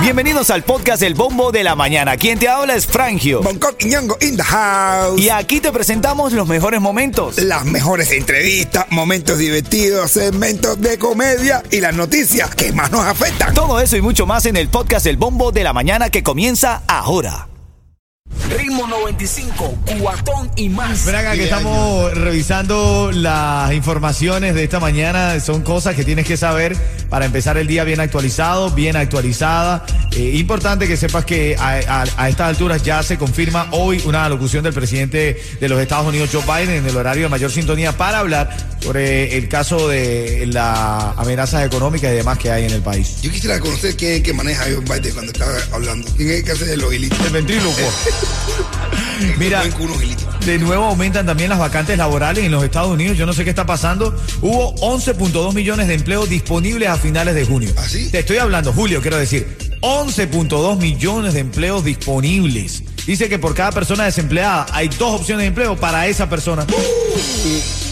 Bienvenidos al podcast El Bombo de la Mañana. Quien te habla es Frangio. Bangkok y Ñongo in the house. Y aquí te presentamos los mejores momentos. Las mejores entrevistas, momentos divertidos, segmentos de comedia y las noticias que más nos afectan. Todo eso y mucho más en el podcast El Bombo de la Mañana que comienza ahora. Ritmo 95, cuatón y más. Acá que estamos revisando las informaciones de esta mañana. Son cosas que tienes que saber para empezar el día bien actualizado, bien actualizada. Eh, importante que sepas que a, a- a estas alturas ya se confirma hoy una locución del presidente de los Estados Unidos, Joe Biden, en el horario de mayor sintonía para hablar sobre el caso de las amenazas económicas y demás que hay en el país. Yo quisiera conocer quién es el que maneja John Biden cuando estaba hablando. ¿Quién es el que hace los hilitos? El ventrílocuo. Mira. De nuevo aumentan también las vacantes laborales en los Estados Unidos. Yo no sé qué está pasando. Hubo 11.2 millones de empleos disponibles a finales de junio. ¿Ah, sí? Te estoy hablando, Julio, quiero decir. 11.2 millones de empleos disponibles. Dice que por cada persona desempleada hay dos opciones de empleo para esa persona.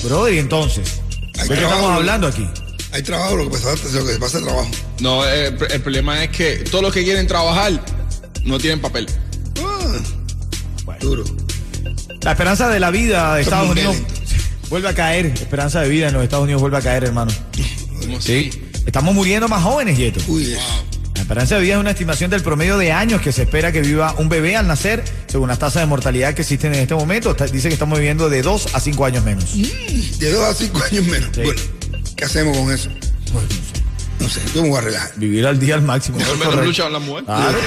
Brother, y entonces, Hay ¿de qué trabajo, estamos hablando aquí? Hay trabajo, lo que pasa es lo que pasa es trabajo. No, eh, el, el problema es que todos los que quieren trabajar no tienen papel. Duro. La esperanza de la vida de Estados muy Unidos vuelve a caer. Esperanza de vida en los Estados Unidos vuelve a caer, hermano. ¿Cómo Sí. Estamos muriendo más jóvenes, Yeto. Uy. La esperanza de vida es una estimación del promedio de años que se espera que viva un bebé al nacer, según las tasas de mortalidad que existen en este momento. Está- dice que estamos viviendo de 2 a 5 años menos. De dos a cinco años menos. Sí. Bueno, ¿qué hacemos con eso? No sé, yo me voy a relajar. Vivir al día al máximo. Mejor lucha con la mujer. Claro.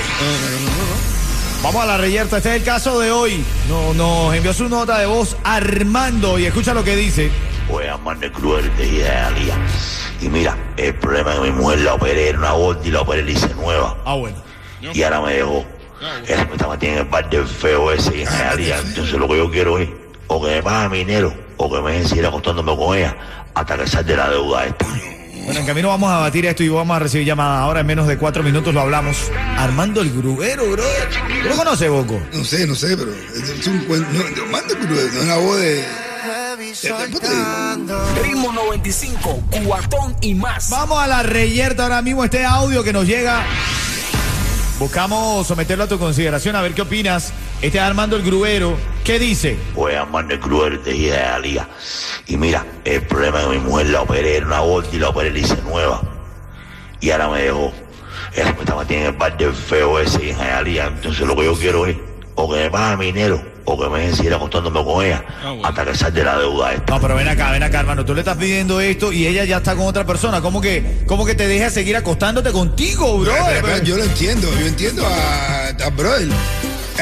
Vamos a la reyerta. Este es el caso de hoy. No- nos envió su nota de voz Armando y escucha lo que dice. Pues amar de cruel de Italia. Y mira, el problema es que mi mujer la operé en una gorda y la operé y hice nueva. Ah, bueno. Y ahora me dejó. Eso me está metiendo en el bar del feo ese en Italia. Entonces lo que yo quiero es o que me pague mi dinero o que me dejen seguir acostándome con ella hasta que salga de la deuda esta. Bueno, en camino vamos a batir esto y vamos a recibir llamadas. Ahora en menos de cuatro minutos lo hablamos. Armando el Gruero, bro. ¿Tú lo conoces, Boco? No sé, no sé, pero es, un cuento. No, no, manda, pero no es la voz de. digo. Ritmo 95, cuatón y más. Vamos a la reyerta ahora mismo, este audio que nos llega. Buscamos someterlo a tu consideración, a ver qué opinas. Este es Armando el Gruero. ¿Qué dice? Pues amar de cruel de Italia. Y mira, el problema que mi mujer la operé en una gorda y la operé y hice nueva. Y ahora me dejó. Eso me está metiendo en el bar del feo ese en Italia. Entonces lo que yo quiero es o que me pague mi o que me dejen seguir acostándome con ella Ah, bueno. hasta que salga de la deuda esta. No, pero ven acá, ven acá, hermano. Tú le estás pidiendo esto y ella ya está con otra persona. ¿Cómo que, cómo que te deja seguir acostándote contigo, bro? Yo lo entiendo, yo entiendo a, a brother.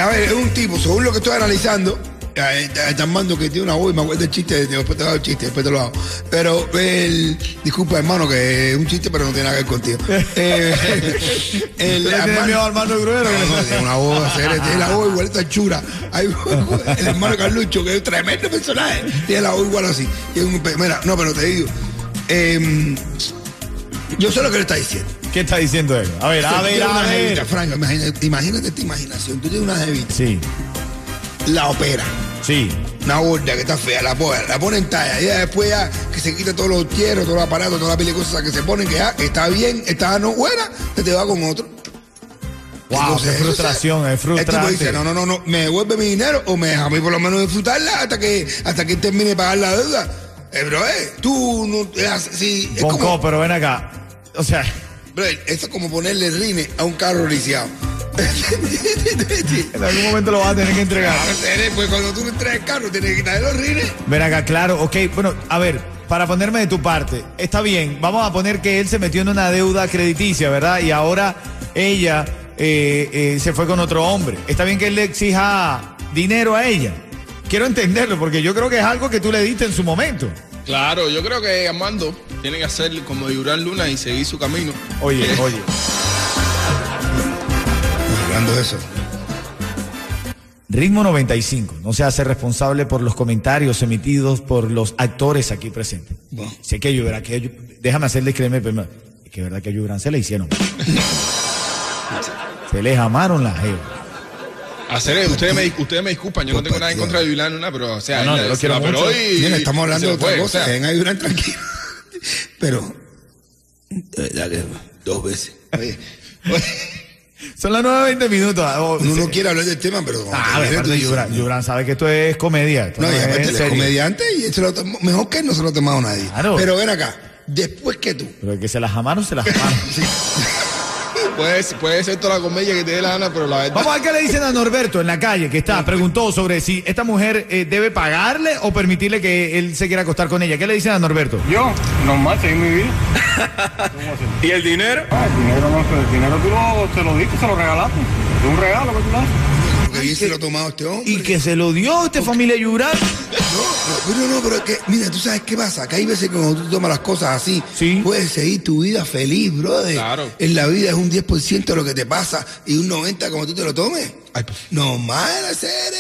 A ver, es un tipo, según lo que estoy analizando, Armando que tiene una voz, y me acuerdo del chiste, después te hago el chiste, después te lo hago. Pero el, disculpa hermano, que es un chiste, pero no tiene nada que ver contigo. Eh, el, ¿Tú le tienes miedo a Armando el Gruero? No, no, tiene una voz, tiene la voz igualita a chura. Hay, el hermano Carlucho, que es un tremendo personaje, tiene la voz igual así. Y un mira, no, pero te digo, em, yo sé lo que le está diciendo. ¿Qué está diciendo él? A ver, a ver, a ver. Franco, imagínate, imagínate esta imaginación. Tú tienes una jevita, Sí, la opera, sí. una gorda que está fea, la pone, la pone en talla. Y después ya que se quita todos los hierros, todos los aparatos, todas las pile cosas que se ponen, que ya está bien, está no buena, que te va con otro. Wow, Entonces, qué frustración, es El tipo frustrante. dice, no, no, no, no, me devuelve mi dinero o me deja a mí por lo menos disfrutarla hasta que, hasta que termine de pagar la deuda. Eh, bro, eh, tú no, es así, es Bonco, como, pero ven acá. O sea, bro, eso es como ponerle rines a un carro lisiado. en algún momento lo vas a tener que entregar. Pues cuando tú traes el carro, tienes que quitarle los rines. Ven acá, claro, ok. Bueno, a ver, para ponerme de tu parte, está bien, vamos a poner que él se metió en una deuda crediticia, ¿verdad? Y ahora ella eh, eh, se fue con otro hombre. Está bien que él le exija dinero a ella. Quiero entenderlo, porque yo creo que es algo que tú le diste en su momento. Claro, yo creo que Armando tiene que hacer como Durán Luna y seguir su camino. Oye, oye. Hablando de eso. Ritmo 95 no se hace responsable por los comentarios emitidos por los actores aquí presentes. Bueno. Sé que lloverá, que ellos- déjame hacerle créeme, pero es que verdad que a se le hicieron. se les amaron las jevas. Hacer eso, ustedes me, ustedes me disculpan, yo no tengo nada en contra de Durán Luna, pero o sea, No, no, yo lo quiero la operó mucho. y- Mira, estamos hablando de otra fue, o cosa. sea, En Durán tranquilo. Pero, que dos veces. Oye, oye, Son las 9.20 minutos. Oh, uno sí. no quiere hablar del tema, pero... Ah, sabe que esto es comedia. esto No, y es aparte es comediante y se lo mejor que él no se lo ha tomado nadie. Claro. Pero ven acá, después que tú. Pero el que se las amaron, se las amaron. Puede, puede ser toda la comedia que te dé la gana, pero la verdad. Vamos a ver qué le dicen a Norberto en la calle, que está, preguntó sobre si esta mujer eh, debe pagarle o permitirle que él se quiera acostar con ella. ¿Qué le dicen a Norberto? Yo, normal, seguir mi vida. ¿Y el dinero? Ah, el dinero no sé, el dinero tú lo, te lo diste, se lo regalaste. Es un regalo que tú Porque bien se lo ha tomado este hombre. Y que se lo dio esta familia Yubran. No, pero no, pero es que, mira, tú sabes qué pasa, que hay veces que cuando tú tomas las cosas así, Sí. puedes seguir tu vida feliz, brother. Claro. En la vida es un 10% de lo que te pasa y un 90% como tú te lo tomes. Ay, pues. No mal, hacer.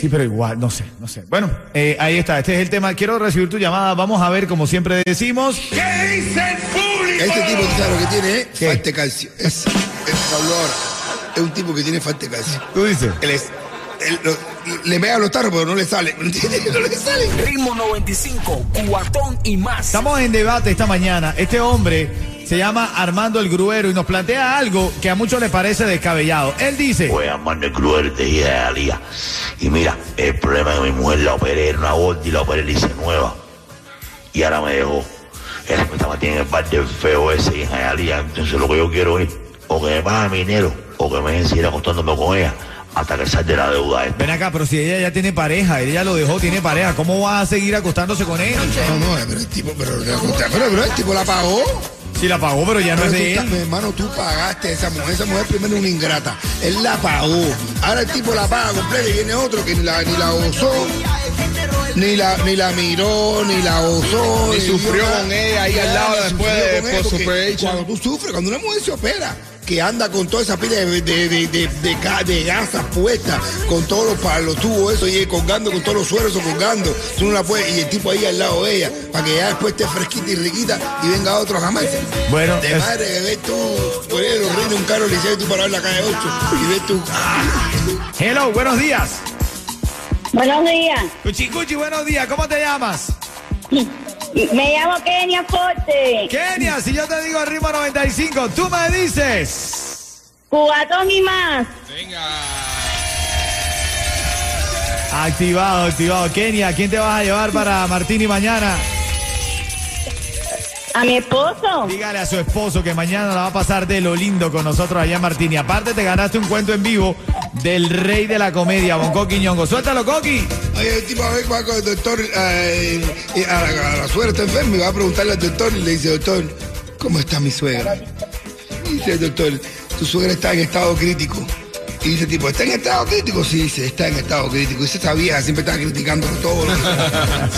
Sí, pero igual, no sé, no sé. Bueno, eh, ahí está, este es el tema. Quiero recibir tu llamada. Vamos a ver, como siempre decimos. Este tipo, tú sabes lo que tiene, ¿eh? ¿Qué? Falta calcio. Es, es. Es un tipo que tiene falta de calcio. Tú dices. Él es, él lo- le pega los tarros, pero no le sale. No le sale. Ritmo 95, cuatón y más. Estamos en debate esta mañana. Este hombre se llama Armando el Gruero y nos plantea algo que a muchos les parece descabellado. Él dice. Pues Armando el Cruel de Hialeah. Y mira, el problema es que mi mujer la operé en una gorda y la operé le hice nueva. Y ahora me dejó. Ella me está metiendo en el bar del feo ese en Hialeah. Entonces lo que yo quiero es o que me pague mi dinero o que me dejen seguir acostándome con ella hasta que salga de la deuda esta. Ven acá, pero si ella ya tiene pareja, ella lo dejó, tiene pareja, ¿cómo va a seguir acostándose con él? No, no, pero el tipo, pero, pero, pero el tipo la pagó. Si la pagó, pero ya no es de él. mi hermano, tú pagaste a esa mujer. Esa mujer primero es una ingrata. Él la pagó. Ahora el tipo la paga completa y viene otro que ni la, ni la gozó, ni la, ni la miró, ni la gozó. Ni sufrió nada. con ella ahí al lado Ni después sufrió de porque post-operation. Cuando tú sufres, cuando una mujer se opera, que anda con toda esa pila de, de, de, de, de ga- de gasas puestas, con todos los, para los tubos, eso, y colgando con todos los sueros eso, colgando. Tú no la puedes, y el tipo ahí al lado de ella, para que ya después esté fresquita y riquita y venga otro jamás. Bueno, de es- madre que ves tú, por ahí los de un carro liceo y tú parar en la calle 8 y ves tú. ah, Hello, buenos días. Buenos días. Cuchi, Cuchi, buenos días. ¿Cómo te llamas? Me llamo Kenia Forte. Kenia, si yo te digo el ritmo 95, tú me dices. Cubatón y más. Venga. Activado, activado. Kenia, ¿quién te vas a llevar para Martini mañana? A mi esposo. Dígale a su esposo que mañana la va a pasar de lo lindo con nosotros allá en Martini. Aparte te ganaste un cuento en vivo del rey de la comedia, Bonco Quiñongo. Suéltalo, Coqui. Oye, el tipo a ver con el doctor, eh, y a, la, a la suegra está enferma y va a preguntarle al doctor y le dice, doctor, ¿cómo está mi suegra? Y dice doctor, tu suegra está en estado crítico. Y dice tipo, ¿está en estado crítico? Sí, dice, está en estado crítico. Y dice, esa vieja siempre está criticando todo.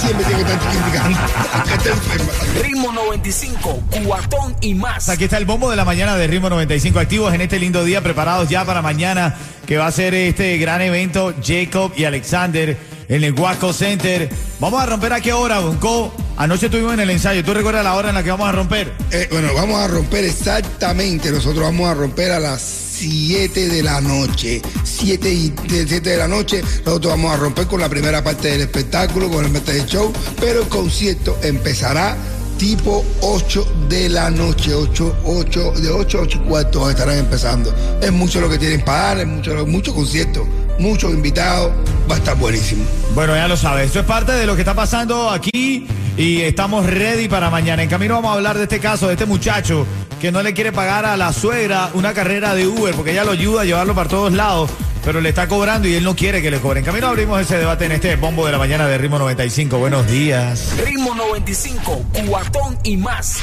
siempre tiene que estar criticando. que está enferma. Ritmo 95, cuatón y más. Aquí está el bombo de la mañana de Ritmo 95 activos en este lindo día, preparados ya para mañana, que va a ser este gran evento, Jacob y Alexander en el Huasco Center. Vamos a romper a qué hora, Bonco. Anoche estuvimos en el ensayo. ¿Tú recuerdas la hora en la que vamos a romper? Eh, bueno, vamos a romper exactamente. Nosotros vamos a romper a las 7 de la noche. 7 y de 7 de la noche. Nosotros vamos a romper con la primera parte del espectáculo, con la parte del show. Pero el concierto empezará tipo 8 de la noche. 8, 8, de 8 a 8 y estarán empezando. Es mucho lo que tienen para dar, es mucho, mucho concierto, muchos invitados. Va a estar buenísimo. Bueno, ya lo sabes. Esto es parte de lo que está pasando aquí y estamos ready para mañana. En camino vamos a hablar de este caso, de este muchacho que no le quiere pagar a la suegra una carrera de Uber porque ella lo ayuda a llevarlo para todos lados, pero le está cobrando y él no quiere que le cobren. En camino abrimos ese debate en este bombo de la mañana de Ritmo 95. Buenos días. Ritmo 95, cuatón y más.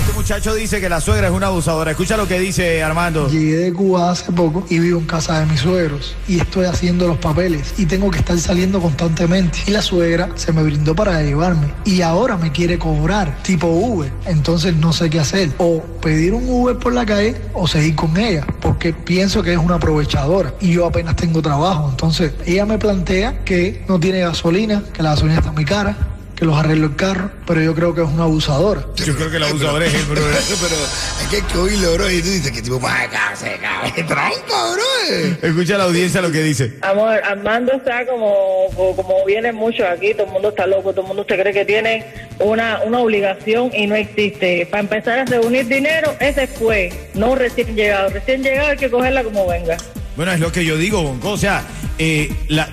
Este muchacho dice que la suegra es una abusadora. Escucha lo que dice Armando. Llegué de Cuba hace poco y vivo en casa de mis suegros y estoy haciendo los papeles y tengo que estar saliendo constantemente. Y la suegra se me brindó para llevarme y ahora me quiere cobrar tipo Uber. Entonces no sé qué hacer. O pedir un Uber por la calle o seguir con ella porque pienso que es una aprovechadora y yo apenas tengo trabajo. Entonces ella me plantea que no tiene gasolina, que la gasolina está muy cara que los arreglo el carro, pero yo creo que es una abusadora. Yo creo que la abusadora es él, bro. pero es que hay que oírlo, bro. Y tú dices que tipo, más se cabe, tronco, bro. Escucha a la audiencia lo que dice. Amor, Armando está como, como viene mucho aquí, todo el mundo está loco, todo el mundo se cree que tiene una, una obligación y no existe. Para empezar a reunir dinero es después, no recién llegado. Recién llegado hay que cogerla como venga. Bueno, es lo que yo digo, Bonco. O sea, eh, la-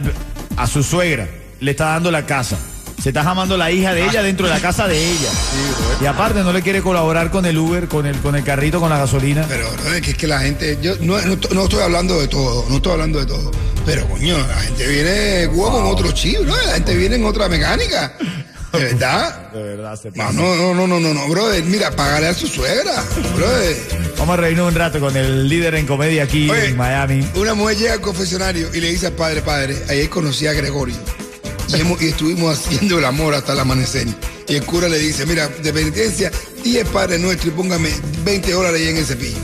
a su suegra le está dando la casa. Se está jamando la hija de ella dentro de la casa de ella. y aparte no le quiere colaborar con el Uber, con el, con el carrito, con la gasolina. Pero, bro, es que, es que la gente, yo no, no, no estoy hablando de todo, no estoy hablando de todo. Pero, coño, la gente viene huevo en otro chip, ¿no? La gente viene en otra mecánica. ¿De verdad? De verdad, se No, pasa. no, no, no, no, no, no, brother. Mira, pagarle a su suegra, brother. Vamos a reírnos un rato con el líder en comedia aquí Oye, en Miami. Una mujer llega al confesionario y le dice al padre, padre, ayer conocí a Gregorio. Y, hemos- y estuvimos haciendo el amor hasta el amanecer. Y el cura le dice, mira, de penitencia, 10 padres nuestros y póngame 20 dólares ahí en el cepillo.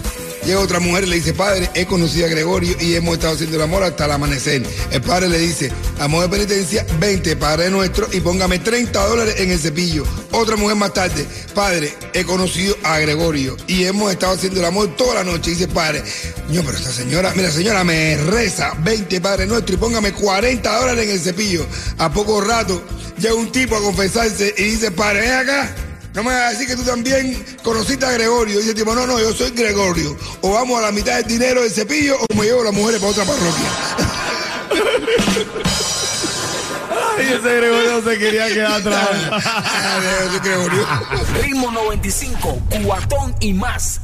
Llega otra mujer y le dice, padre, he conocido a Gregorio y hemos estado haciendo el amor hasta el amanecer. El padre le dice, amor de penitencia, 20 padre nuestro y póngame 30 dólares en el cepillo. Otra mujer más tarde, padre, he conocido a Gregorio y hemos estado haciendo el amor toda la noche. Dice, padre, no, pero esta señora, mira, señora, me reza 20 padre nuestro y póngame 40 dólares en el cepillo. A poco rato llega un tipo a confesarse y dice, padre, ven acá. No me vas a decir que tú también conociste a Gregorio. Y dice el tipo, no, no, yo soy Gregorio. O vamos a la mitad del dinero del cepillo o me llevo las mujeres para otra parroquia. Ay, ese Gregorio se quería quedar atrás. Yo soy Gregorio. Ritmo 95, cuatón y más.